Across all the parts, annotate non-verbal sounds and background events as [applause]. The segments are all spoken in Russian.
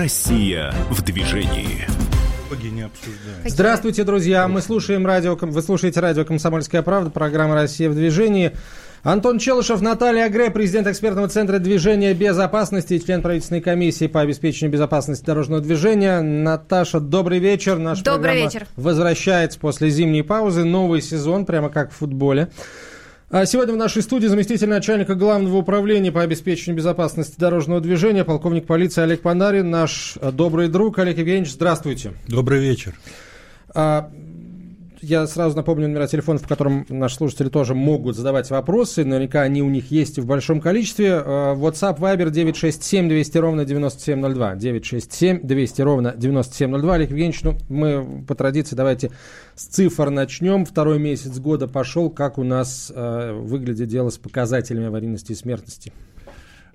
Россия в движении. Здравствуйте, друзья. Мы слушаем радио, вы слушаете радио «Комсомольская правда», программа «Россия в движении». Антон Челышев, Наталья Агре, президент экспертного центра движения безопасности и член правительственной комиссии по обеспечению безопасности дорожного движения. Наташа, добрый вечер. Наш добрый вечер. возвращается после зимней паузы. Новый сезон, прямо как в футболе. А сегодня в нашей студии заместитель начальника Главного управления по обеспечению безопасности дорожного движения, полковник полиции Олег Панарин, наш добрый друг. Олег Евгеньевич, здравствуйте. Добрый вечер. Я сразу напомню номера телефонов, по которым наши слушатели тоже могут задавать вопросы. Наверняка они у них есть в большом количестве. А, WhatsApp, Viber 967 200 ровно 9702. 967 200 ровно 9702. Олег Евгеньевич, ну, мы по традиции давайте с цифр начнем. Второй месяц года пошел. Как у нас э, выглядит дело с показателями аварийности и смертности?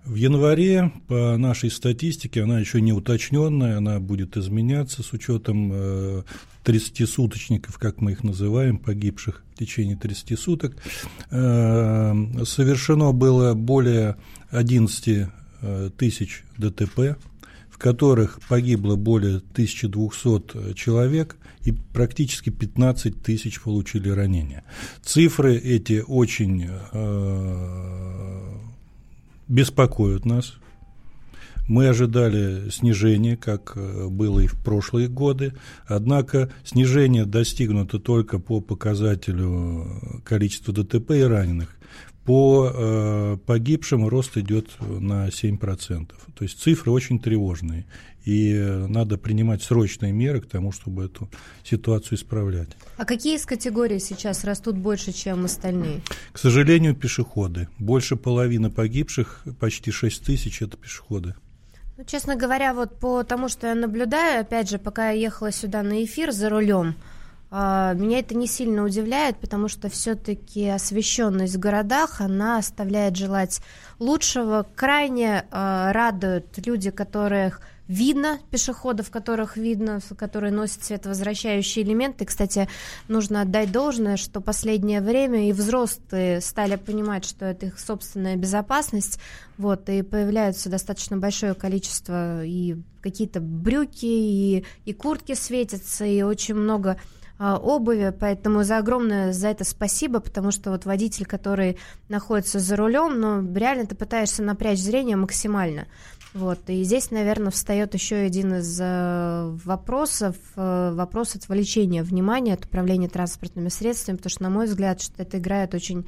В январе, по нашей статистике, она еще не уточненная, она будет изменяться с учетом э, 30-суточников, как мы их называем, погибших в течение 30 суток. Э, совершено было более 11 э, тысяч ДТП, в которых погибло более 1200 человек и практически 15 тысяч получили ранения. Цифры эти очень э, беспокоят нас. Мы ожидали снижения, как э, было и в прошлые годы, однако снижение достигнуто только по показателю количества ДТП и раненых. По э, погибшим рост идет на 7%. То есть цифры очень тревожные. И э, надо принимать срочные меры к тому, чтобы эту ситуацию исправлять. А какие из категорий сейчас растут больше, чем остальные? К сожалению, пешеходы. Больше половины погибших, почти 6 тысяч, это пешеходы. Ну, честно говоря, вот по тому, что я наблюдаю, опять же, пока я ехала сюда на эфир за рулем, а, меня это не сильно удивляет, потому что все-таки освещенность в городах, она оставляет желать лучшего. Крайне э, радуют люди, которых видно, пешеходов, которых видно, которые носят световозвращающие элементы. Кстати, нужно отдать должное, что последнее время и взрослые стали понимать, что это их собственная безопасность, вот, и появляются достаточно большое количество и какие-то брюки, и, и куртки светятся, и очень много а, обуви, поэтому за огромное за это спасибо, потому что вот водитель, который находится за рулем, ну, реально ты пытаешься напрячь зрение максимально. Вот, и здесь, наверное, встает еще один из э, вопросов, э, вопрос отвлечения внимания от управления транспортными средствами, потому что, на мой взгляд, что это играет очень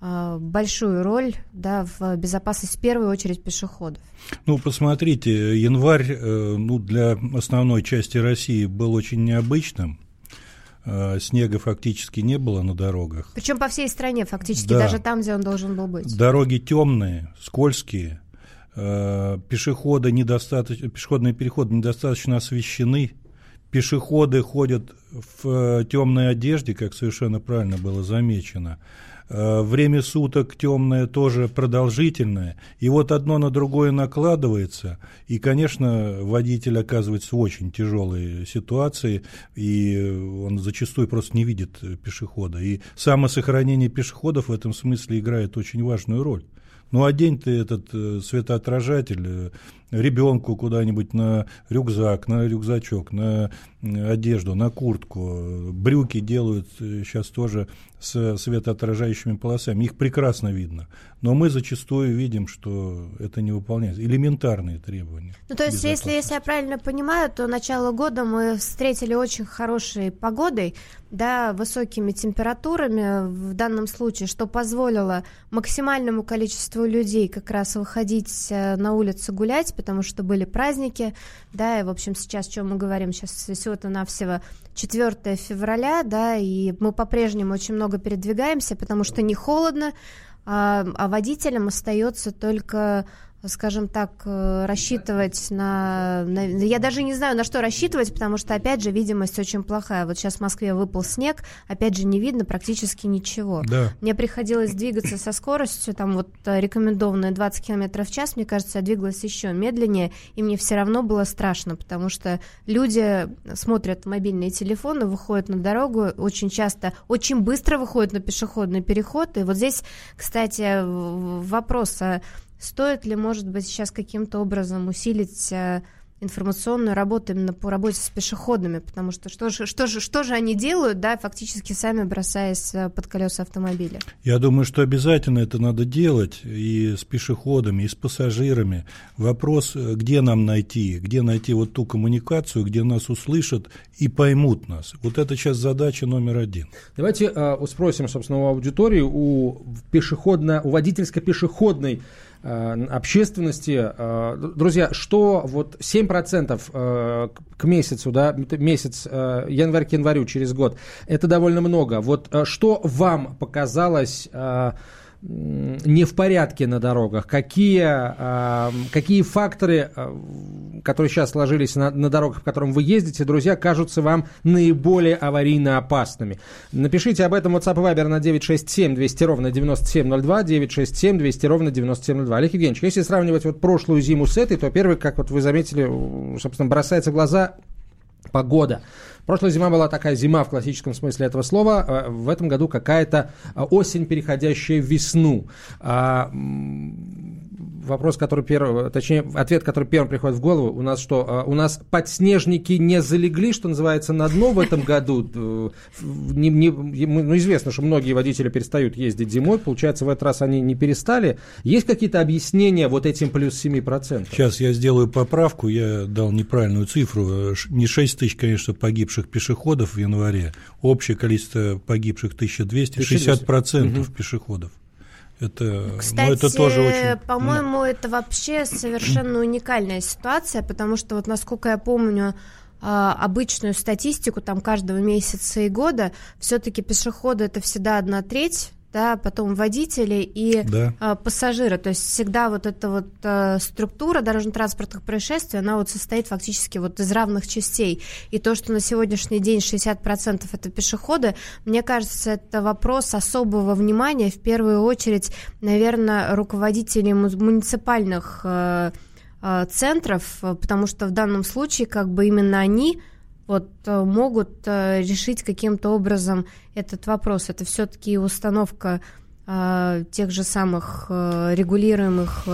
э, большую роль да, в безопасности в первую очередь пешеходов. Ну, посмотрите, январь ну, для основной части России был очень необычным. Снега фактически не было на дорогах. Причем по всей стране фактически, да. даже там, где он должен был быть. Дороги темные, скользкие, пешеходы недостаточно, пешеходные переходы недостаточно освещены, пешеходы ходят в э, темной одежде, как совершенно правильно было замечено. Э, время суток темное тоже продолжительное, и вот одно на другое накладывается, и, конечно, водитель оказывается в очень тяжелой ситуации, и он зачастую просто не видит пешехода. И самосохранение пешеходов в этом смысле играет очень важную роль. Ну, одень ты этот э, светоотражатель э, ребенку куда-нибудь на рюкзак, на рюкзачок, на одежду, на куртку. Брюки делают сейчас тоже с светоотражающими полосами. Их прекрасно видно. Но мы зачастую видим, что это не выполняется. Элементарные требования. Ну, то есть, если, если я правильно понимаю, то начало года мы встретили очень хорошей погодой, да, высокими температурами в данном случае, что позволило максимальному количеству людей как раз выходить э, на улицу гулять, потому что были праздники, да, и, в общем, сейчас, о чем мы говорим, сейчас всего-то навсего 4 февраля, да, и мы по-прежнему очень много передвигаемся, потому что не холодно, а, а водителям остается только скажем так, э, рассчитывать на, на... Я даже не знаю, на что рассчитывать, потому что, опять же, видимость очень плохая. Вот сейчас в Москве выпал снег, опять же, не видно практически ничего. Да. Мне приходилось двигаться со скоростью, там вот э, рекомендованная 20 км в час, мне кажется, я двигалась еще медленнее, и мне все равно было страшно, потому что люди смотрят мобильные телефоны, выходят на дорогу, очень часто, очень быстро выходят на пешеходный переход, и вот здесь, кстати, вопрос, а Стоит ли, может быть, сейчас каким-то образом усилить э, информационную работу именно по работе с пешеходами, потому что что же, что же, что же они делают, да, фактически сами бросаясь э, под колеса автомобиля? Я думаю, что обязательно это надо делать и с пешеходами, и с пассажирами. Вопрос, э, где нам найти, где найти вот ту коммуникацию, где нас услышат и поймут нас. Вот это сейчас задача номер один. Давайте э, спросим, собственно, у аудитории, у пешеходно, у водительско-пешеходной общественности. Э, друзья, что вот 7% э, к месяцу, да, месяц январь к январю через год, это довольно много. Вот что вам показалось не в порядке на дорогах? Какие, а, какие факторы, а, которые сейчас сложились на, на дорогах, по которым вы ездите, друзья, кажутся вам наиболее аварийно опасными? Напишите об этом WhatsApp и Viber на 967 200 ровно 9702, 967 200 ровно 9702. Олег Евгеньевич, если сравнивать вот прошлую зиму с этой, то первый, как вот вы заметили, собственно, бросается в глаза погода. Прошлая зима была такая зима в классическом смысле этого слова. А, в этом году какая-то а, осень, переходящая в весну. А, вопрос, который первый, точнее, ответ, который первым приходит в голову, у нас что, у нас подснежники не залегли, что называется, на дно в этом году? Не, не, ну, известно, что многие водители перестают ездить зимой, получается, в этот раз они не перестали. Есть какие-то объяснения вот этим плюс 7%? Сейчас я сделаю поправку, я дал неправильную цифру. Не 6 тысяч, конечно, погибших пешеходов в январе, общее количество погибших 1200, 60% угу. пешеходов. Это, Кстати, ну, это тоже очень... по-моему, да. это вообще совершенно уникальная ситуация, потому что вот насколько я помню а, обычную статистику там каждого месяца и года, все-таки пешеходы это всегда одна треть да, потом водители и да. э, пассажиры. То есть всегда вот эта вот э, структура дорожно-транспортных происшествий, она вот состоит фактически вот из равных частей. И то, что на сегодняшний день 60% это пешеходы, мне кажется, это вопрос особого внимания, в первую очередь, наверное, руководителей муниципальных э, э, центров, потому что в данном случае как бы именно они вот э, могут э, решить каким-то образом этот вопрос. Это все-таки установка э, тех же самых регулируемых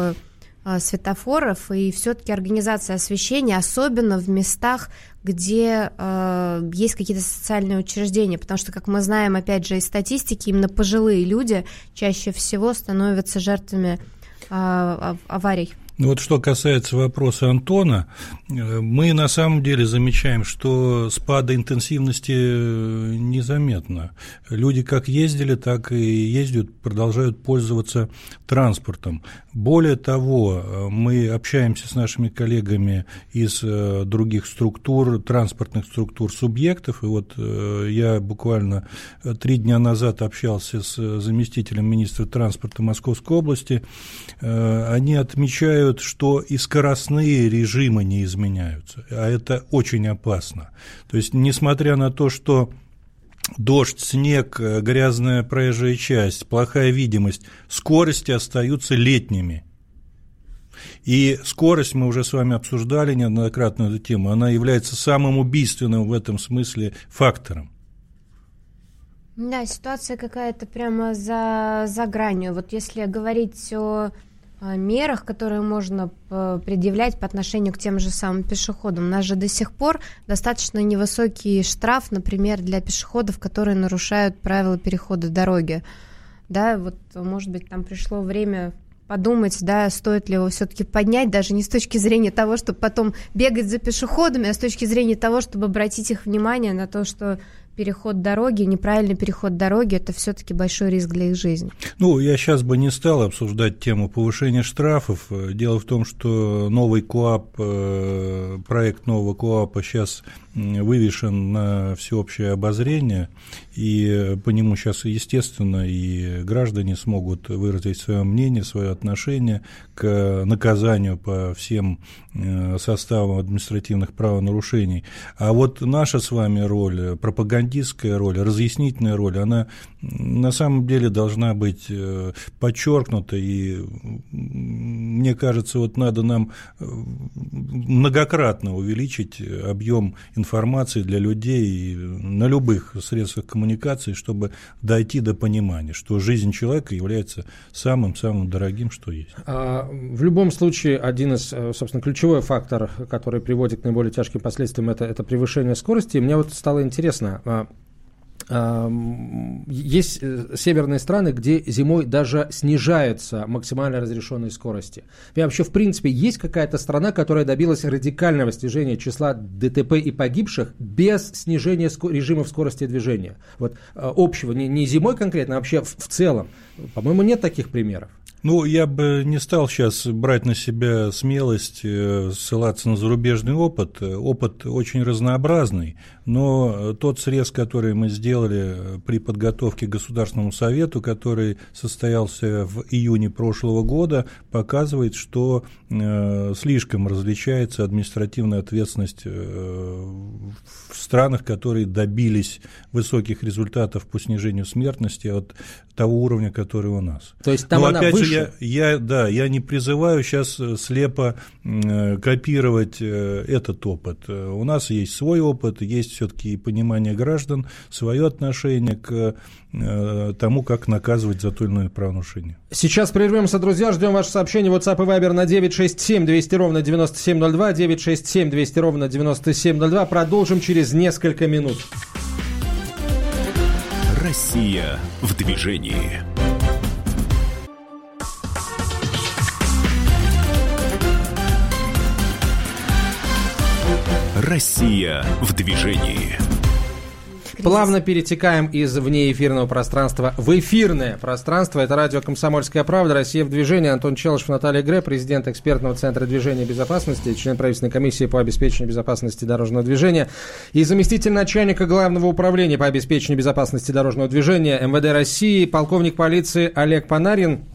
светофоров и все-таки организация освещения, особенно в местах, где э, есть какие-то социальные учреждения, потому что, как мы знаем, опять же, из статистики, именно пожилые люди чаще всего становятся жертвами э, аварий. Ну вот что касается вопроса Антона, э, мы на самом деле замечаем, что спада интенсивности э, незаметно. Люди как ездили, так и ездят, продолжают пользоваться транспортом. Более того, э, мы общаемся с нашими коллегами из других структур, транспортных структур субъектов, и вот я буквально три дня назад общался с заместителем министра транспорта Московской области, они отмечают замечают, что и скоростные режимы не изменяются, а это очень опасно. То есть, несмотря на то, что дождь, снег, грязная проезжая часть, плохая видимость, скорости остаются летними. И скорость, мы уже с вами обсуждали неоднократно эту тему, она является самым убийственным в этом смысле фактором. Да, ситуация какая-то прямо за, за гранью. Вот если говорить о мерах, которые можно э, предъявлять по отношению к тем же самым пешеходам. У нас же до сих пор достаточно невысокий штраф, например, для пешеходов, которые нарушают правила перехода дороги. Да, вот, может быть, там пришло время подумать, да, стоит ли его все-таки поднять, даже не с точки зрения того, чтобы потом бегать за пешеходами, а с точки зрения того, чтобы обратить их внимание на то, что переход дороги, неправильный переход дороги, это все-таки большой риск для их жизни. Ну, я сейчас бы не стал обсуждать тему повышения штрафов. Дело в том, что новый КОАП, э, проект нового КОАПа сейчас вывешен на всеобщее обозрение, и по нему сейчас, естественно, и граждане смогут выразить свое мнение, свое отношение к наказанию по всем э, составам административных правонарушений. А вот наша с вами роль, пропагандистская роль, разъяснительная роль, она на самом деле должна быть э, подчеркнута, и мне кажется, вот надо нам э, многократно увеличить объем информации для людей на любых средствах коммуникации, коммуникации, чтобы дойти до понимания, что жизнь человека является самым-самым дорогим, что есть. А, в любом случае, один из, э, собственно, ключевой фактор, который приводит к наиболее тяжким последствиям, это, это превышение скорости. И мне вот стало интересно, а, есть э, северные страны, где зимой даже снижаются максимально разрешенные скорости. И вообще, в принципе, есть какая-то страна, которая добилась радикального снижения числа ДТП и погибших без снижения режимов скорости движения? Вот э, общего, не, не зимой конкретно, а вообще в, в целом. По-моему, нет таких примеров. Ну, я бы не стал сейчас брать на себя смелость э, ссылаться на зарубежный опыт. Опыт очень разнообразный, но тот срез, который мы сделали при подготовке к Государственному Совету, который состоялся в июне прошлого года, показывает, что слишком различается административная ответственность э, в странах, которые добились высоких результатов по снижению смертности от того уровня, который у нас. То есть там Но, она опять выше? Же, я, я, да, я не призываю сейчас э, слепо э, копировать э, этот опыт. У нас есть свой опыт, есть все-таки понимание граждан, свое отношение к тому, как наказывать за то или иное правонарушение. Сейчас прервемся, друзья, ждем ваше сообщение. WhatsApp и Viber на 967 200 ровно 9702, 967 200 ровно 9702. Продолжим через несколько минут. Россия в движении. Россия в движении. Плавно перетекаем из внеэфирного пространства в эфирное пространство. Это радио «Комсомольская правда», «Россия в движении». Антон Челышев, Наталья Гре, президент экспертного центра движения безопасности, член правительственной комиссии по обеспечению безопасности дорожного движения и заместитель начальника главного управления по обеспечению безопасности дорожного движения МВД России, полковник полиции Олег Панарин.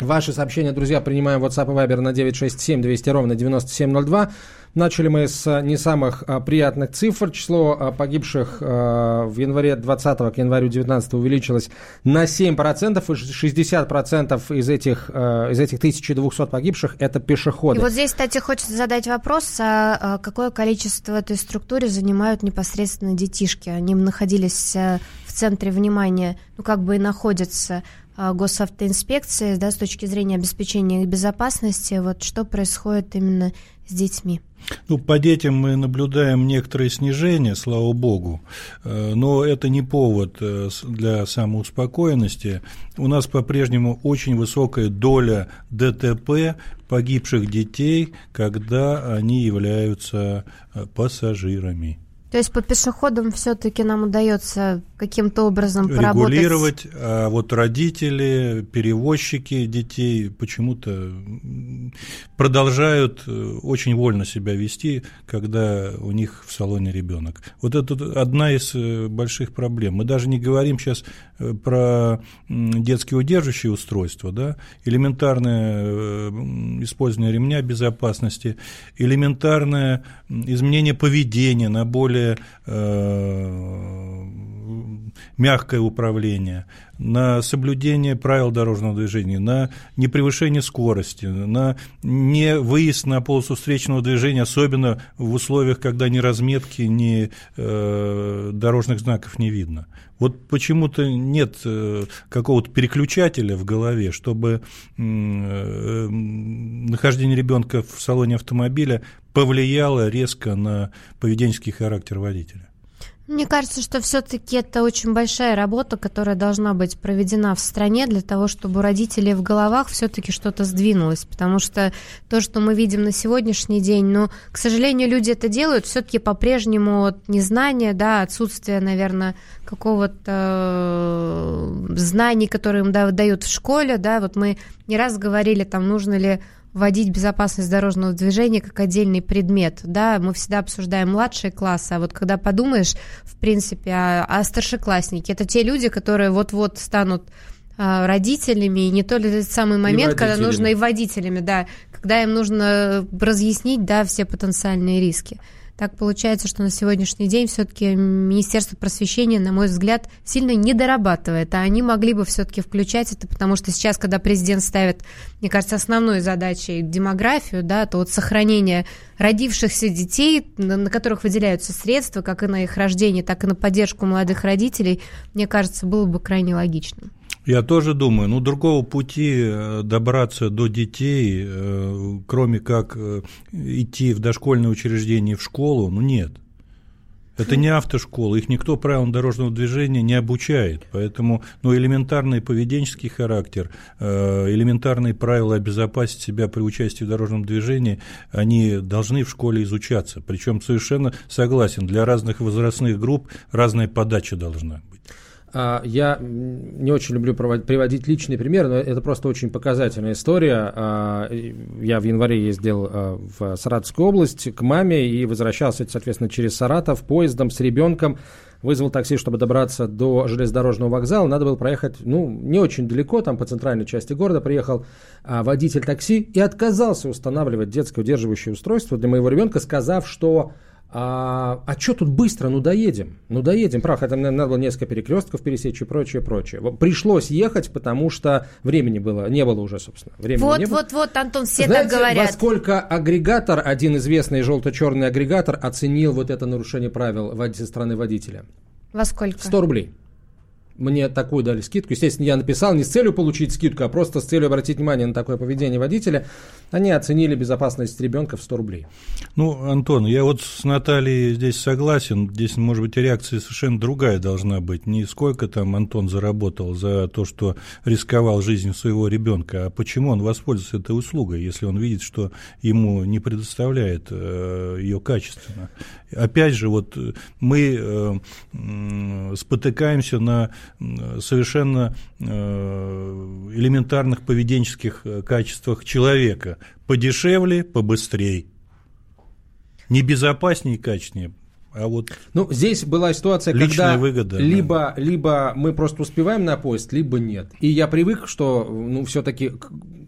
Ваши сообщения, друзья, принимаем WhatsApp и Viber на 967 200 ровно 9702. Начали мы с не самых а, приятных цифр. Число а, погибших а, в январе 20 к январю 19 увеличилось на 7%, и 60% из этих, из этих 1200 погибших – это пешеходы. И вот здесь, кстати, хочется задать вопрос, а какое количество в этой структуре занимают непосредственно детишки? Они находились в центре внимания, ну, как бы и находятся госавтоинспекции, да, с точки зрения обеспечения их безопасности, вот что происходит именно с детьми? Ну, по детям мы наблюдаем некоторое снижение, слава богу, э, но это не повод э, для самоуспокоенности. У нас по-прежнему очень высокая доля ДТП погибших детей, когда они являются э, пассажирами. То есть по пешеходам все-таки нам удается каким-то образом поработать? Регулировать, а вот родители, перевозчики детей почему-то продолжают э, очень вольно себя вести, когда у них в салоне ребенок. Вот это одна из э, больших проблем. Мы даже не говорим сейчас э, про детские удерживающие устройства, да, элементарное использование ремня безопасности, элементарное изменение поведения на более более э, мягкое управление, на соблюдение правил дорожного движения, на непревышение скорости, на не выезд на полосу встречного движения, особенно в условиях, когда ни разметки, ни э, дорожных знаков не видно. Вот почему-то нет э, какого-то переключателя в голове, чтобы э, нахождение ребенка в салоне автомобиля повлияло резко на поведенческий характер водителя. Мне кажется, что все-таки это очень большая работа, которая должна быть проведена в стране для того, чтобы у родителей в головах все-таки что-то сдвинулось. Потому что то, что мы видим на сегодняшний день, ну, к сожалению, люди это делают все-таки по-прежнему от незнания, да, отсутствия, наверное, какого-то э, знаний, которые им дают в школе, да, вот мы не раз говорили, там, нужно ли вводить безопасность дорожного движения как отдельный предмет. Да, мы всегда обсуждаем младшие классы, а вот когда подумаешь, в принципе, о, о старшеклассники, это те люди, которые вот-вот станут а, родителями, и не то ли этот самый момент, когда нужно и водителями, да, когда им нужно разъяснить, да, все потенциальные риски. Так получается, что на сегодняшний день все-таки Министерство просвещения, на мой взгляд, сильно не дорабатывает, а они могли бы все-таки включать это, потому что сейчас, когда президент ставит, мне кажется, основной задачей демографию, да, то вот сохранение родившихся детей, на которых выделяются средства, как и на их рождение, так и на поддержку молодых родителей, мне кажется, было бы крайне логичным. Я тоже думаю, ну другого пути э, добраться до детей, э, кроме как э, идти в дошкольное учреждение в школу, ну нет. Это не автошкола, их никто правилам дорожного движения не обучает. Поэтому ну, элементарный поведенческий характер, элементарные правила обезопасить себя при участии в дорожном движении, они должны в школе изучаться. Причем совершенно согласен, для разных возрастных групп разная подача должна быть. А, я не очень люблю приводить личный пример, но это просто очень показательная история. А, я в январе ездил а, в Саратовскую область к маме и возвращался, соответственно, через Саратов поездом с ребенком. Вызвал такси, чтобы добраться до железнодорожного вокзала. Надо было проехать, ну, не очень далеко, там по центральной части города. Приехал водитель такси и отказался устанавливать детское удерживающее устройство для моего ребенка, сказав, что а, а что тут быстро, ну доедем, ну доедем, прав, это надо было несколько перекрестков пересечь и прочее, прочее. Пришлось ехать, потому что времени было, не было уже, собственно. Времени вот, не было. вот, вот, Антон, все Знаете, так говорят. во сколько агрегатор, один известный желто-черный агрегатор, оценил вот это нарушение правил со стороны водителя? Во сколько? 100 рублей мне такую дали скидку. Естественно, я написал не с целью получить скидку, а просто с целью обратить внимание на такое поведение водителя. Они оценили безопасность ребенка в 100 рублей. Ну, Антон, я вот с Натальей здесь согласен. Здесь, может быть, реакция совершенно другая должна быть. Не сколько там Антон заработал за то, что рисковал жизнью своего ребенка, а почему он воспользуется этой услугой, если он видит, что ему не предоставляет э, ее качественно. Опять же, вот мы э, спотыкаемся на совершенно э, элементарных поведенческих э, качествах человека. Подешевле, побыстрее. Не безопаснее и качественнее, а вот ну, здесь была ситуация, когда выгода, либо, да. либо мы просто успеваем на поезд, либо нет. И я привык, что ну, все-таки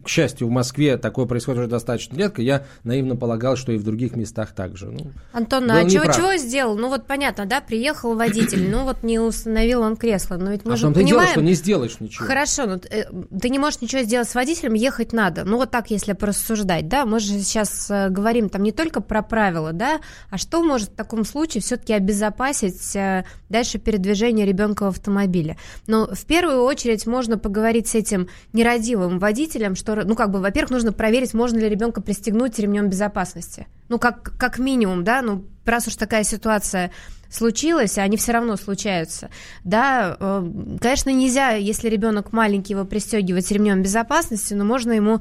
к счастью, в Москве такое происходит уже достаточно редко. Я наивно полагал, что и в других местах также. Ну, Антон, а чего, чего сделал? Ну вот понятно, да, приехал водитель, ну вот не установил он кресло. Но ведь мы а же понимаем... дело, что не сделаешь ничего. Хорошо, но э, ты не можешь ничего сделать с водителем, ехать надо. Ну вот так, если порассуждать, да, мы же сейчас э, говорим там не только про правила, да, а что может в таком случае все-таки обезопасить э, дальше передвижение ребенка в автомобиле. Но в первую очередь можно поговорить с этим нерадивым водителем, что ну, как бы, во-первых, нужно проверить, можно ли ребенка пристегнуть ремнем безопасности. Ну, как, как минимум, да, ну, раз уж такая ситуация случилась, а они все равно случаются, да, э, конечно, нельзя, если ребенок маленький, его пристегивать ремнем безопасности, но можно ему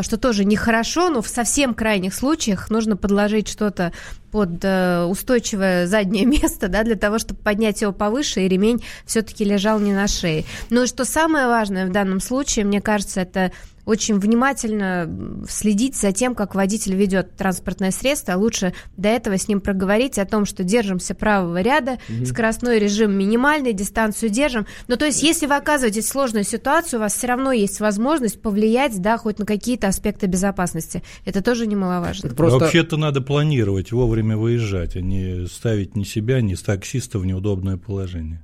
что тоже нехорошо, но в совсем крайних случаях нужно подложить что-то под э, устойчивое заднее [laughs] место, да, для того, чтобы поднять его повыше, и ремень все-таки лежал не на шее. Ну и что самое важное в данном случае, мне кажется, это очень внимательно следить за тем, как водитель ведет транспортное средство, а лучше до этого с ним проговорить о том, что держимся правого ряда, угу. скоростной режим минимальный, дистанцию держим. Ну, то есть, если вы оказываетесь в сложную ситуацию, у вас все равно есть возможность повлиять, да, хоть на какие-то аспекты безопасности. Это тоже немаловажно. Это просто... Вообще-то надо планировать, вовремя выезжать, а не ставить ни себя, ни таксиста в неудобное положение.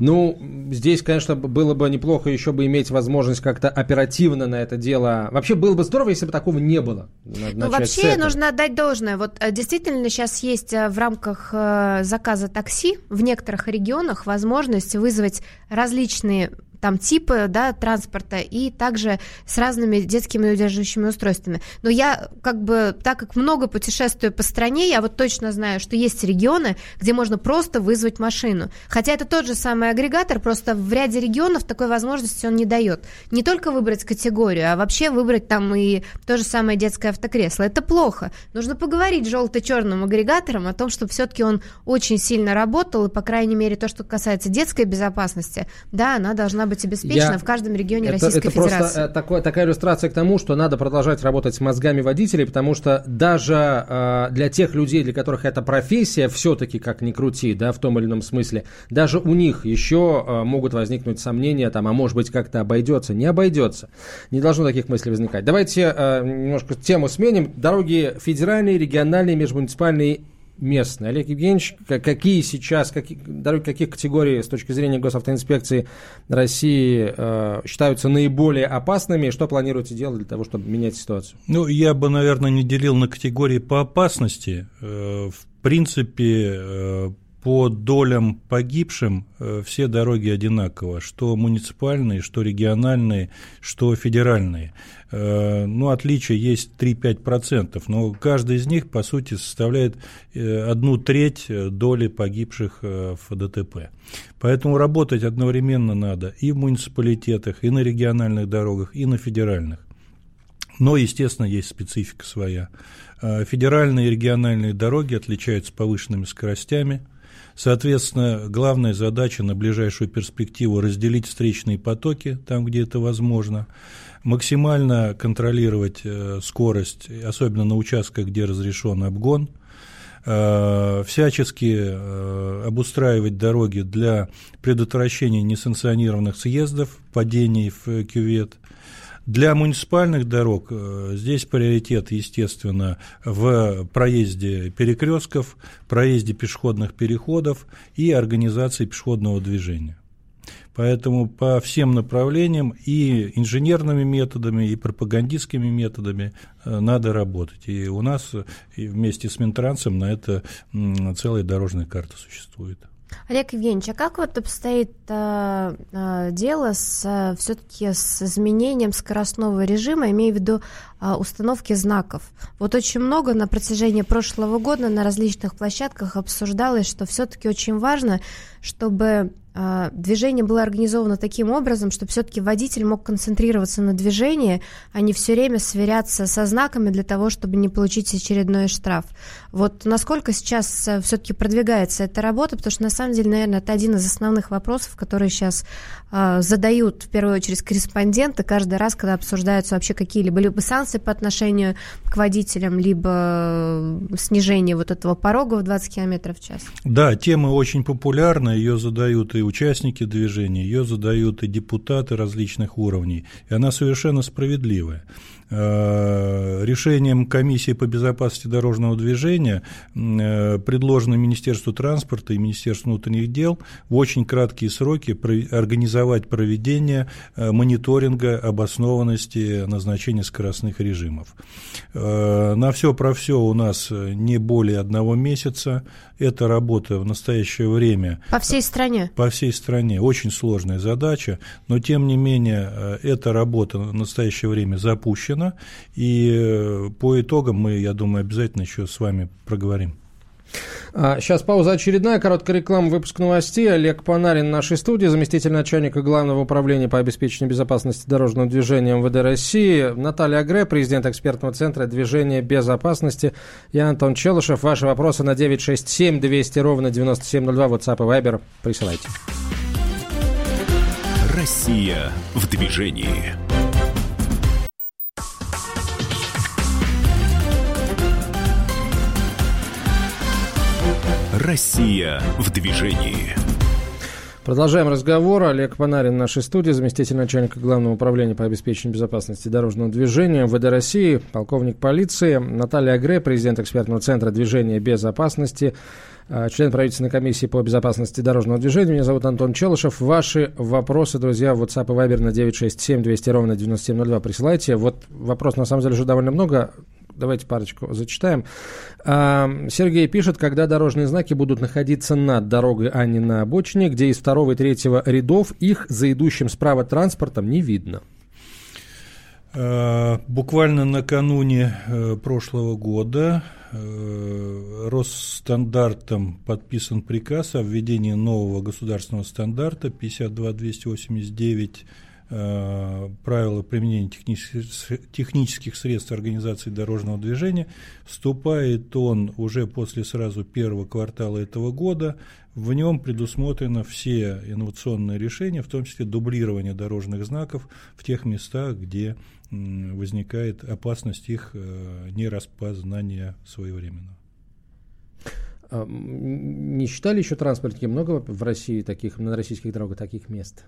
Ну, здесь, конечно, было бы неплохо еще бы иметь возможность как-то оперативно на это дело. Вообще было бы здорово, если бы такого не было. Ну, вообще нужно отдать должное. Вот э, действительно сейчас есть э, в рамках э, заказа такси в некоторых регионах возможность вызвать различные там типы да, транспорта и также с разными детскими удерживающими устройствами. Но я как бы, так как много путешествую по стране, я вот точно знаю, что есть регионы, где можно просто вызвать машину. Хотя это тот же самый агрегатор, просто в ряде регионов такой возможности он не дает. Не только выбрать категорию, а вообще выбрать там и то же самое детское автокресло. Это плохо. Нужно поговорить с желто-черным агрегатором о том, чтобы все-таки он очень сильно работал, и, по крайней мере, то, что касается детской безопасности, да, она должна быть обеспечена Я... в каждом регионе это, Российской это Федерации. Просто, э, такой, такая иллюстрация к тому, что надо продолжать работать с мозгами водителей, потому что даже э, для тех людей, для которых эта профессия все-таки, как ни крути, да, в том или ином смысле, даже у них еще э, могут возникнуть сомнения, там, а может быть как-то обойдется. Не обойдется. Не должно таких мыслей возникать. Давайте э, немножко тему сменим. Дороги федеральные, региональные, межмуниципальные местные. Олег Евгеньевич, какие сейчас, какие, каких категорий с точки зрения госавтоинспекции России э, считаются наиболее опасными, и что планируете делать для того, чтобы менять ситуацию? Ну, я бы, наверное, не делил на категории по опасности. Э, в принципе, э, по долям погибшим э, все дороги одинаково, что муниципальные, что региональные, что федеральные. Э, ну, отличия есть 3-5%, но каждый из них, по сути, составляет э, одну треть доли погибших в ДТП. Поэтому работать одновременно надо и в муниципалитетах, и на региональных дорогах, и на федеральных. Но, естественно, есть специфика своя. Федеральные и региональные дороги отличаются повышенными скоростями – Соответственно, главная задача на ближайшую перспективу разделить встречные потоки там, где это возможно, максимально контролировать э, скорость, особенно на участках, где разрешен обгон, э, всячески э, обустраивать дороги для предотвращения несанкционированных съездов, падений в кювет, для муниципальных дорог э, здесь приоритет, естественно, в проезде перекрестков, проезде пешеходных переходов и организации пешеходного движения. Поэтому по всем направлениям и инженерными методами, и пропагандистскими методами э, надо работать. И у нас и вместе с Минтрансом на это целая дорожная карта существует. Олег Евгеньевич, а как вот обстоит э, э, дело с э, все-таки с изменением скоростного режима, имея в виду установки знаков? Вот очень много на протяжении прошлого года на различных площадках обсуждалось, что все-таки очень важно, чтобы а, движение было организовано таким образом, чтобы все-таки водитель мог концентрироваться на движении, а не все время сверяться со знаками для того, чтобы не получить очередной штраф. Вот насколько сейчас э, все-таки продвигается эта работа, потому что на самом деле, наверное, это один из основных вопросов, которые сейчас э, задают в первую очередь корреспонденты каждый раз, когда обсуждаются вообще какие-либо либо санкции по отношению к водителям, либо э, снижение вот этого порога в 20 км в час. Да, тема очень популярна, ее задают и участники движения, ее задают и депутаты различных уровней, и она совершенно справедливая. Э, решением комиссии по безопасности дорожного движения э, предложено Министерству транспорта и Министерству внутренних дел в очень краткие сроки организовать проведение э, мониторинга обоснованности назначения скоростных режимов. На все про все у нас не более одного месяца. Эта работа в настоящее время... По всей стране? По всей стране. Очень сложная задача, но тем не менее эта работа в настоящее время запущена и э, по итогам мы, я думаю, обязательно еще с вами проговорим. Сейчас а, пауза очередная, короткая реклама, выпуск новостей. Олег Панарин в нашей студии, заместитель начальника Главного управления по обеспечению безопасности дорожного движения МВД России. Наталья Агре, президент экспертного центра движения безопасности. Я Антон Челышев. Ваши вопросы на 967 200 ровно 9702, WhatsApp и Viber. Присылайте. Россия в движении. Россия в движении. Продолжаем разговор. Олег Панарин в нашей студии, заместитель начальника Главного управления по обеспечению безопасности дорожного движения МВД России, полковник полиции. Наталья Агре, президент экспертного центра движения безопасности, э, член правительственной комиссии по безопасности дорожного движения. Меня зовут Антон Челышев. Ваши вопросы, друзья, в WhatsApp и Viber на 967 200 ровно 9702 присылайте. Вот вопрос, на самом деле, уже довольно много Давайте парочку зачитаем. А, Сергей пишет, когда дорожные знаки будут находиться над дорогой, а не на обочине, где из второго и третьего рядов их за идущим справа транспортом не видно. А, буквально накануне э, прошлого года э, Росстандартом подписан приказ о введении нового государственного стандарта 52289 Э, правила применения технических, технических средств организации дорожного движения. Вступает он уже после сразу первого квартала этого года. В нем предусмотрено все инновационные решения, в том числе дублирование дорожных знаков в тех местах, где возникает опасность их э, нераспознания своевременно. А, не считали еще транспортники много в России таких, на российских дорогах таких мест?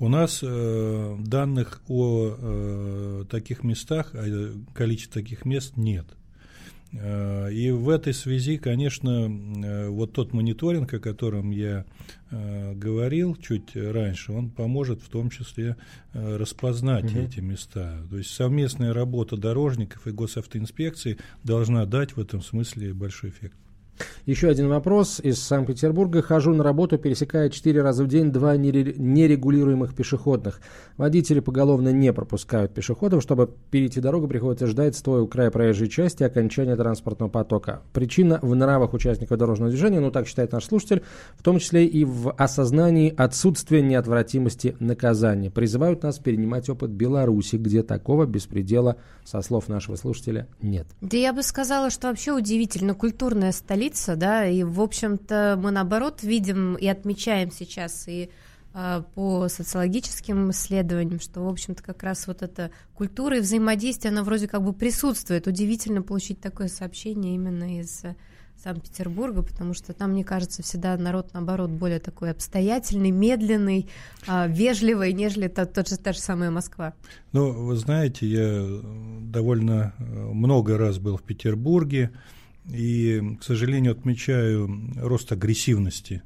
У нас э, данных о э, таких местах, о количестве таких мест нет. Э, и в этой связи, конечно, э, вот тот мониторинг, о котором я э, говорил чуть раньше, он поможет в том числе распознать угу. эти места. То есть совместная работа дорожников и госавтоинспекции должна дать в этом смысле большой эффект. Еще один вопрос из Санкт-Петербурга. Хожу на работу, пересекая четыре раза в день два нерегулируемых пешеходных. Водители поголовно не пропускают пешеходов. Чтобы перейти дорогу, приходится ждать, стоя у края проезжей части, окончания транспортного потока. Причина в нравах участников дорожного движения, ну так считает наш слушатель, в том числе и в осознании отсутствия неотвратимости наказания. Призывают нас перенимать опыт Беларуси, где такого беспредела, со слов нашего слушателя, нет. Да я бы сказала, что вообще удивительно культурная столица говорится, да, и, в общем-то, мы, наоборот, видим и отмечаем сейчас и а, по социологическим исследованиям, что, в общем-то, как раз вот эта культура и взаимодействие, она вроде как бы присутствует. Удивительно получить такое сообщение именно из Санкт-Петербурга, потому что там, мне кажется, всегда народ, наоборот, более такой обстоятельный, медленный, а, вежливый, нежели тот, тот же, та же самая Москва. Ну, вы знаете, я довольно э, много раз был в Петербурге, и, к сожалению, отмечаю рост агрессивности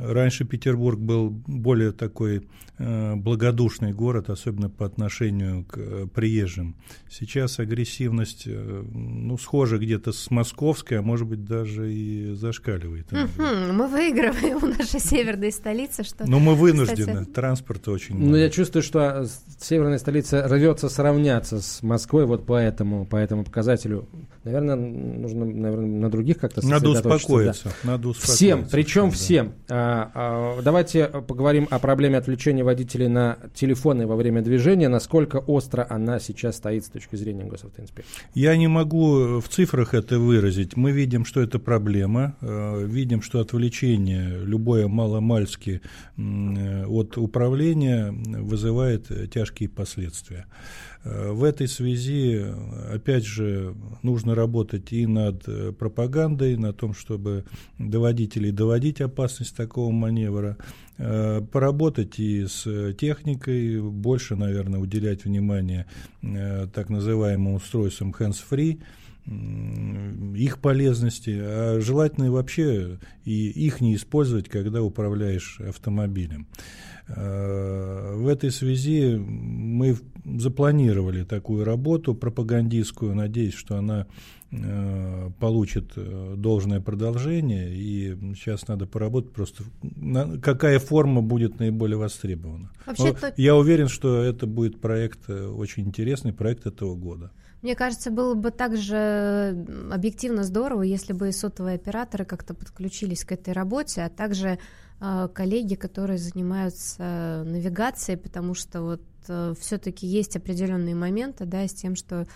Раньше Петербург был более такой э, благодушный город, особенно по отношению к э, приезжим. Сейчас агрессивность, э, ну, схожа где-то с московской, а может быть даже и зашкаливает. Угу, мы выигрываем у нашей северной столицы, что. Но мы вынуждены, кстати... транспорта очень много. Ну, я чувствую, что северная столица рвется сравняться с Москвой вот по этому, по этому показателю. Наверное, нужно, наверное, на других как-то Надо успокоиться. Да. Надо успокоиться. Всем, причем да. всем. А, а, давайте поговорим о проблеме отвлечения водителей на телефоны во время движения. Насколько остро она сейчас стоит с точки зрения госавтоинспекции? Я не могу в цифрах это выразить. Мы видим, что это проблема. Э, видим, что отвлечение, любое маломальски от управления вызывает тяжкие последствия. Э, в этой связи, опять же, нужно работать и над э, пропагандой, на том, чтобы до водителей доводить опасность такого маневра, э, поработать и с техникой, больше, наверное, уделять внимание так называемым устройствам hands-free, их полезности, а желательно и вообще и их не использовать, когда управляешь автомобилем. В этой связи мы запланировали такую работу пропагандистскую, надеюсь, что она э, получит э, должное продолжение, и сейчас надо поработать просто, какая форма будет наиболее востребована. Вообще-то... Я уверен, что это будет проект, э, очень интересный проект этого года. Мне кажется, было бы также объективно здорово, если бы сотовые операторы как-то подключились к этой работе, а также э, коллеги, которые занимаются навигацией, потому что вот э, все-таки есть определенные моменты, да, с тем, что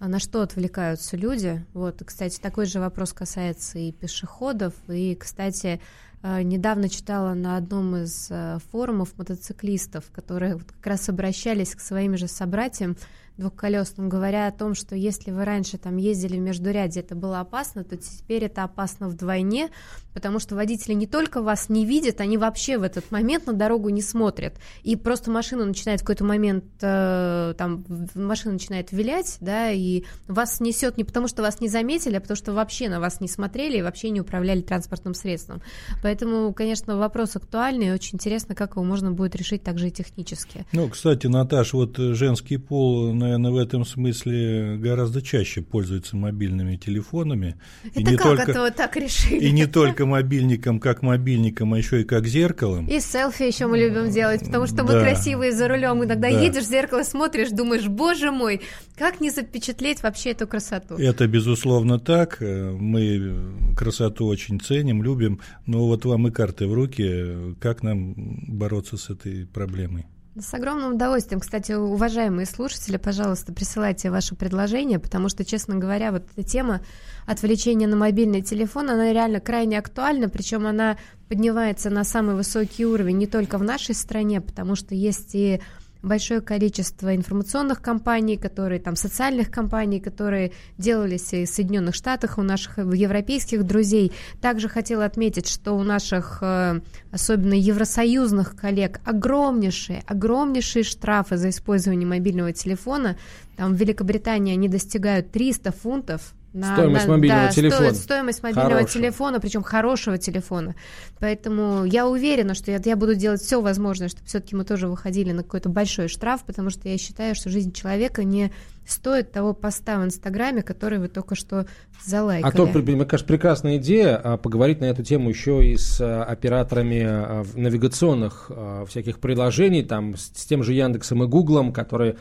э, на что отвлекаются люди. Вот, кстати, такой же вопрос касается и пешеходов, и, кстати, э, недавно читала на одном из э, форумов мотоциклистов, которые как раз обращались к своим же собратьям, двухколесным, говоря о том, что если вы раньше там ездили в междуряде, это было опасно, то теперь это опасно вдвойне, потому что водители не только вас не видят, они вообще в этот момент на дорогу не смотрят. И просто машина начинает в какой-то момент, э, там, машина начинает вилять, да, и вас несет не потому, что вас не заметили, а потому что вообще на вас не смотрели и вообще не управляли транспортным средством. Поэтому, конечно, вопрос актуальный, и очень интересно, как его можно будет решить также и технически. Ну, кстати, Наташ, вот женский пол, наверное, в этом смысле гораздо чаще пользуются мобильными телефонами. Это и не как только, это вот так решили? И не только мобильником, как мобильником, а еще и как зеркалом. И селфи еще мы любим делать, потому что мы красивые за рулем. Иногда да. едешь в зеркало, смотришь, думаешь, боже мой, как не запечатлеть вообще эту красоту? Это безусловно так. Мы красоту очень ценим, любим. Но вот вам и карты в руки. Как нам бороться с этой проблемой? С огромным удовольствием. Кстати, уважаемые слушатели, пожалуйста, присылайте ваши предложения, потому что, честно говоря, вот эта тема отвлечения на мобильный телефон, она реально крайне актуальна, причем она поднимается на самый высокий уровень не только в нашей стране, потому что есть и большое количество информационных компаний, которые там социальных компаний, которые делались и в Соединенных Штатах, у наших европейских друзей. Также хотела отметить, что у наших, э, особенно евросоюзных коллег, огромнейшие, огромнейшие штрафы за использование мобильного телефона. Там в Великобритании они достигают 300 фунтов На, стоимость на, мобильного да, телефона. Сто, стоимость мобильного хорошего. телефона, причем хорошего телефона. Поэтому я уверена, что я, я буду делать все возможное, чтобы все-таки мы тоже выходили на какой-то большой штраф, потому что я считаю, что жизнь человека не стоит того поста в Инстаграме, который вы только что залайкали. А то, мне кажется, прекрасная идея а, поговорить на эту тему еще и с а, операторами а, навигационных всяких приложений, там, с тем же Яндексом и Гуглом, которые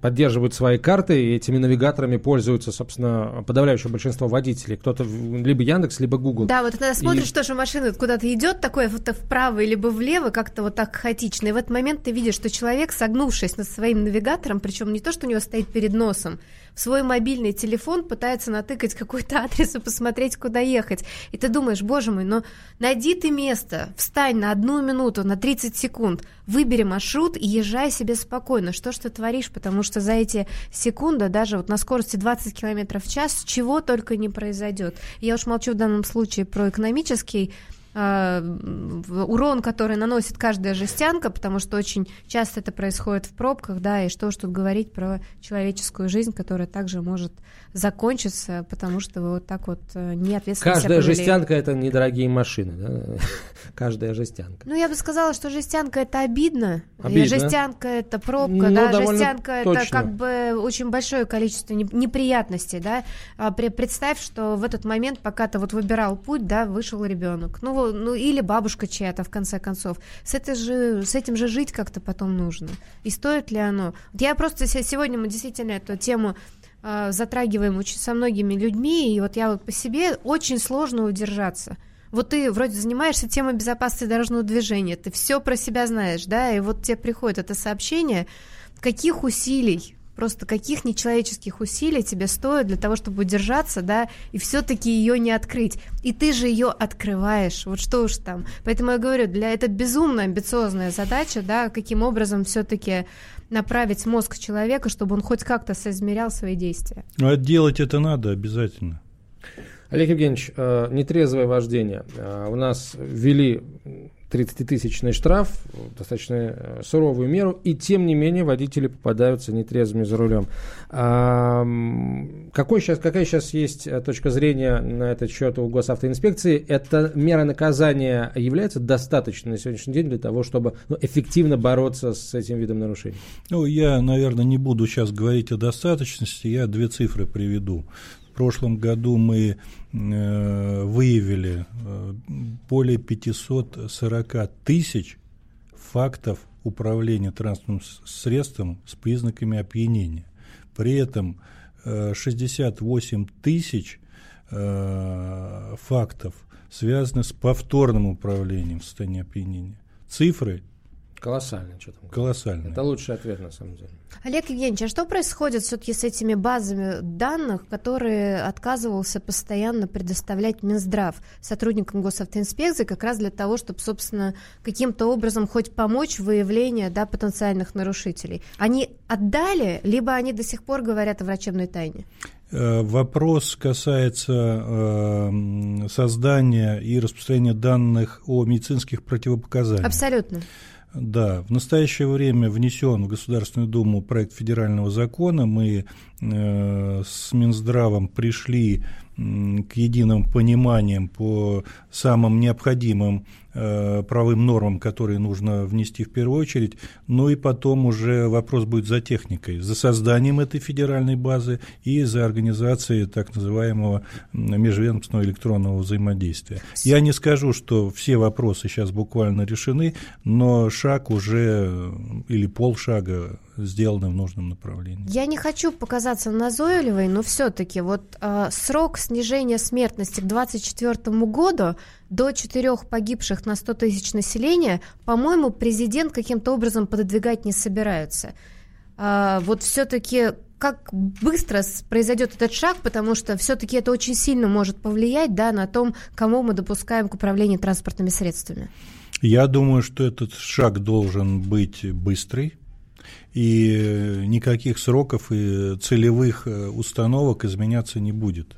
поддерживают свои карты, и этими навигаторами пользуются, собственно, подавляющее большинство водителей. Кто-то либо Яндекс, либо Google. Да, вот когда смотришь, и... что же машина куда-то идет, такое вот вправо либо влево, как-то вот так хаотично, и в этот момент ты видишь, что человек, согнувшись над своим навигатором, причем не то, что у него стоит перед носом, в свой мобильный телефон пытается натыкать какой-то адрес и посмотреть, куда ехать. И ты думаешь, боже мой, но найди ты место, встань на одну минуту, на 30 секунд, выбери маршрут и езжай себе спокойно. Что ж ты творишь? Потому что за эти секунды, даже вот на скорости 20 км в час, чего только не произойдет. Я уж молчу в данном случае про экономический урон, который наносит каждая жестянка, потому что очень часто это происходит в пробках, да, и что уж тут говорить про человеческую жизнь, которая также может закончиться, потому что вы вот так вот э, неответственно Каждая жестянка – это недорогие машины, да? [laughs] Каждая жестянка. Ну, я бы сказала, что жестянка – это обидно. обидно. Жестянка – это пробка, ну, да, жестянка – это как бы очень большое количество неприятностей, да. А представь, что в этот момент, пока ты вот выбирал путь, да, вышел ребенок. Ну, ну или бабушка чья-то, в конце концов. С, этой же, с этим же жить как-то потом нужно. И стоит ли оно? Я просто сегодня мы действительно эту тему э, затрагиваем очень со многими людьми, и вот я вот по себе очень сложно удержаться. Вот ты вроде занимаешься темой безопасности дорожного движения, ты все про себя знаешь, да, и вот тебе приходит это сообщение, каких усилий Просто каких нечеловеческих усилий тебе стоит для того, чтобы удержаться, да, и все-таки ее не открыть. И ты же ее открываешь. Вот что уж там. Поэтому я говорю, для это безумно амбициозная задача, да, каким образом все-таки направить мозг человека, чтобы он хоть как-то соизмерял свои действия. Ну, а делать это надо обязательно. Олег Евгеньевич, э, нетрезвое вождение. Э, у нас ввели 30-тысячный штраф, достаточно э, суровую меру, и тем не менее водители попадаются нетрезвыми за рулем. А, какой сейчас, какая сейчас есть э, точка зрения на этот счет у госавтоинспекции? Эта мера наказания является достаточной на сегодняшний день для того, чтобы ну, эффективно бороться с этим видом нарушений? Ну, я, наверное, не буду сейчас говорить о достаточности, я две цифры приведу. В прошлом году мы э, выявили э, более 540 тысяч фактов управления транспортным средством с признаками опьянения. При этом 68 э, тысяч фактов связаны с повторным управлением в состоянии опьянения. Цифры Колоссально, что там. Колоссально. Это лучший ответ, на самом деле. Олег Евгеньевич, а что происходит все-таки с этими базами данных, которые отказывался постоянно предоставлять Минздрав сотрудникам госавтоинспекции как раз для того, чтобы, собственно, каким-то образом хоть помочь в выявлении да, потенциальных нарушителей? Они отдали, либо они до сих пор говорят о врачебной тайне? Э, вопрос касается э, создания и распространения данных о медицинских противопоказаниях. Абсолютно. Да, в настоящее время внесен в Государственную Думу проект федерального закона. Мы э, с Минздравом пришли к единым пониманиям по самым необходимым правым нормам, которые нужно внести в первую очередь, ну и потом уже вопрос будет за техникой, за созданием этой федеральной базы и за организацией так называемого межведомственного электронного взаимодействия. Я не скажу, что все вопросы сейчас буквально решены, но шаг уже или полшага сделаны в нужном направлении. Я не хочу показаться назойливой, но все-таки вот э, срок снижения смертности к 2024 году до 4 погибших на 100 тысяч населения, по-моему, президент каким-то образом пододвигать не собирается. Э, вот все-таки как быстро произойдет этот шаг, потому что все-таки это очень сильно может повлиять да, на том, кому мы допускаем к управлению транспортными средствами. Я думаю, что этот шаг должен быть быстрый, и никаких сроков и целевых э, установок изменяться не будет.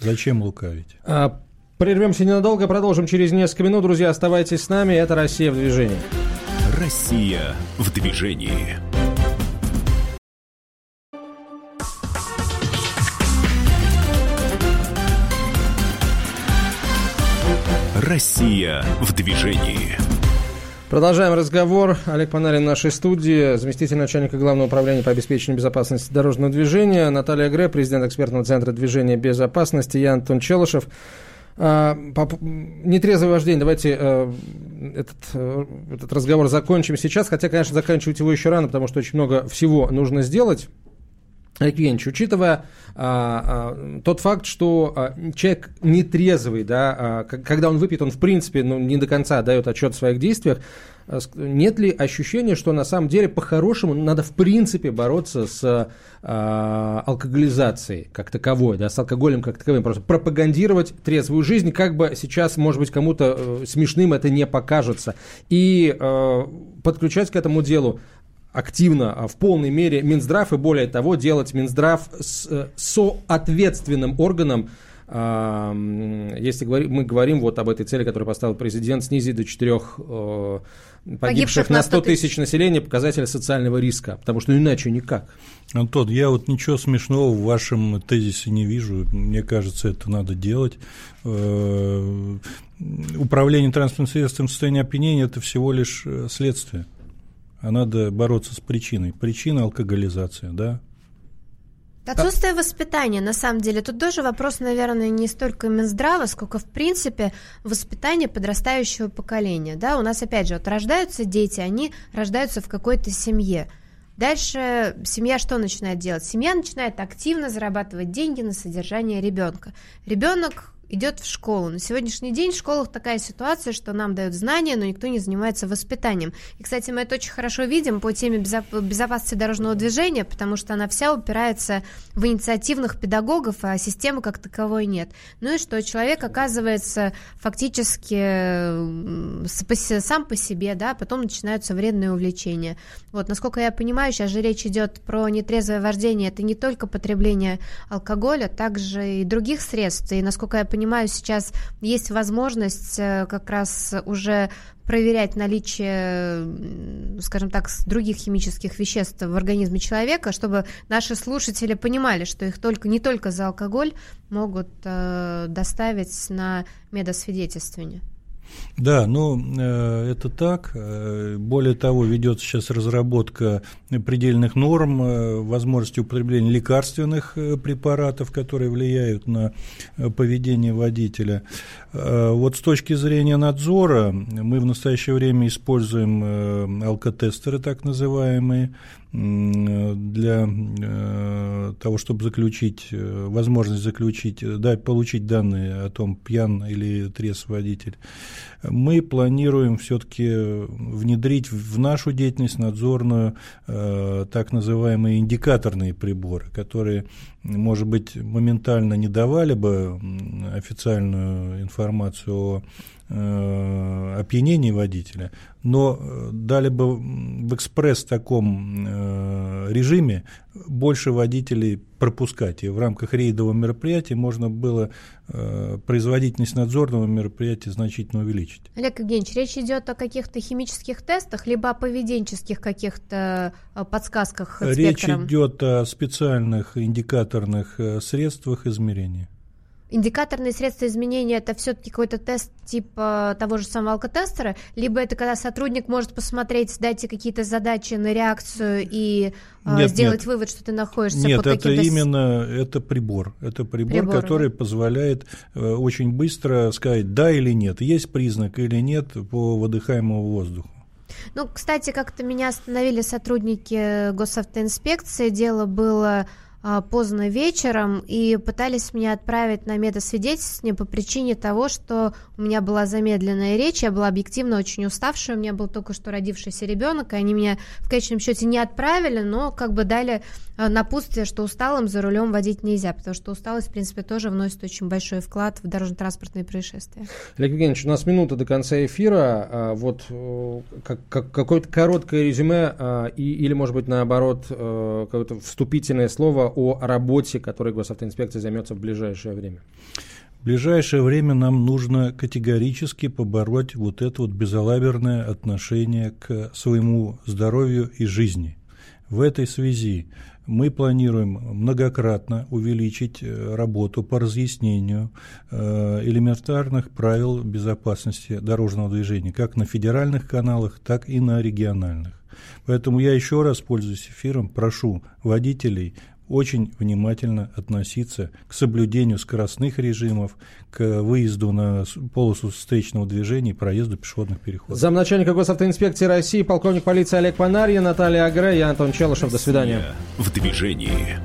Зачем лукавить? А, Прервемся ненадолго, продолжим через несколько минут. Друзья, оставайтесь с нами. Это «Россия в движении». «Россия в движении». «Россия в движении». Продолжаем разговор. Олег Панарин в нашей студии, заместитель начальника Главного управления по обеспечению безопасности дорожного движения, Наталья Гре, президент экспертного центра движения безопасности, я Антон Челышев. А, нетрезвое вождение, давайте э, этот, э, этот разговор закончим сейчас, хотя, конечно, заканчивать его еще рано, потому что очень много всего нужно сделать. Евгеньевич, учитывая а, а, тот факт, что а, человек нетрезвый, да, а, когда он выпьет, он в принципе ну, не до конца дает отчет в своих действиях, а, нет ли ощущения, что на самом деле по-хорошему надо в принципе бороться с а, алкоголизацией как таковой, да, с алкоголем как таковым, просто пропагандировать трезвую жизнь, как бы сейчас, может быть, кому-то э, смешным это не покажется, и э, подключать к этому делу активно, а, в полной мере Минздрав, и более того, делать Минздрав с, э, соответственным органом, если мы говорим вот об этой цели, которую поставил президент, снизить до четырех э, погибших, погибших на 100 тысяч населения показатель социального риска, потому что иначе никак. Антон, я вот ничего смешного в вашем тезисе не вижу. Мне кажется, это надо делать. Э, управление транспортным средством в состоянии опьянения – это всего лишь следствие а надо бороться с причиной. Причина – алкоголизация, да? Отсутствие воспитания, на самом деле, тут тоже вопрос, наверное, не столько Минздрава, сколько, в принципе, воспитания подрастающего поколения. Да, у нас, опять же, вот рождаются дети, они рождаются в какой-то семье. Дальше семья что начинает делать? Семья начинает активно зарабатывать деньги на содержание ребенка. Ребенок идет в школу. На сегодняшний день в школах такая ситуация, что нам дают знания, но никто не занимается воспитанием. И, кстати, мы это очень хорошо видим по теме безопасности дорожного движения, потому что она вся упирается в инициативных педагогов, а системы как таковой нет. Ну и что человек оказывается фактически сам по себе, да, потом начинаются вредные увлечения. Вот, насколько я понимаю, сейчас же речь идет про нетрезвое вождение, это не только потребление алкоголя, также и других средств. И, насколько я понимаю, сейчас есть возможность э, как раз уже проверять наличие, скажем так, других химических веществ в организме человека, чтобы наши слушатели понимали, что их только не только за алкоголь могут э, доставить на медосвидетельствование. Да, ну э, это так. Э, более того, ведется сейчас разработка предельных норм э, возможности употребления лекарственных препаратов, которые влияют на поведение водителя. Вот с точки зрения надзора мы в настоящее время используем алкотестеры, так называемые, для того, чтобы заключить, возможность заключить, да, получить данные о том, пьян или трезв водитель. Мы планируем все-таки внедрить в нашу деятельность надзорную э, так называемые индикаторные приборы, которые, может быть, моментально не давали бы официальную информацию о опьянении водителя, но э, дали бы в экспресс таком э, режиме больше водителей пропускать. И в рамках рейдового мероприятия можно было э, производительность надзорного мероприятия значительно увеличить. Олег Евгеньевич, речь идет о каких-то химических тестах, либо о поведенческих каких-то подсказках? Речь идет о специальных индикаторных средствах измерения. Индикаторные средства изменения это все-таки какой-то тест типа того же самого алкотестера, либо это когда сотрудник может посмотреть, дать тебе какие-то задачи на реакцию и а, нет, сделать нет. вывод, что ты находишься нет, под это именно это прибор, это прибор, прибор который да? позволяет э, очень быстро сказать да или нет, есть признак или нет по выдыхаемому воздуху. Ну, кстати, как-то меня остановили сотрудники госавтоинспекции. Дело было поздно вечером и пытались меня отправить на медосвидетельствование по причине того, что у меня была замедленная речь, я была объективно очень уставшая, у меня был только что родившийся ребенок, и они меня в конечном счете не отправили, но как бы дали а, напутствие, что усталым за рулем водить нельзя, потому что усталость, в принципе, тоже вносит очень большой вклад в дорожно-транспортные происшествия. Олег Евгеньевич, у нас минута до конца эфира. А, вот как, как, какое-то короткое резюме или, может быть, наоборот, какое-то вступительное слово о работе, которой госавтоинспекция займется в ближайшее время? В ближайшее время нам нужно категорически побороть вот это вот безалаберное отношение к своему здоровью и жизни. В этой связи мы планируем многократно увеличить э, работу по разъяснению э, элементарных правил безопасности дорожного движения, как на федеральных каналах, так и на региональных. Поэтому я еще раз, пользуясь эфиром, прошу водителей очень внимательно относиться к соблюдению скоростных режимов, к выезду на полосу встречного движения и проезду пешеходных переходов. Замначальника госавтоинспекции России, полковник полиции Олег Панарья, Наталья Агре, я Антон Челышев. До свидания. В движении.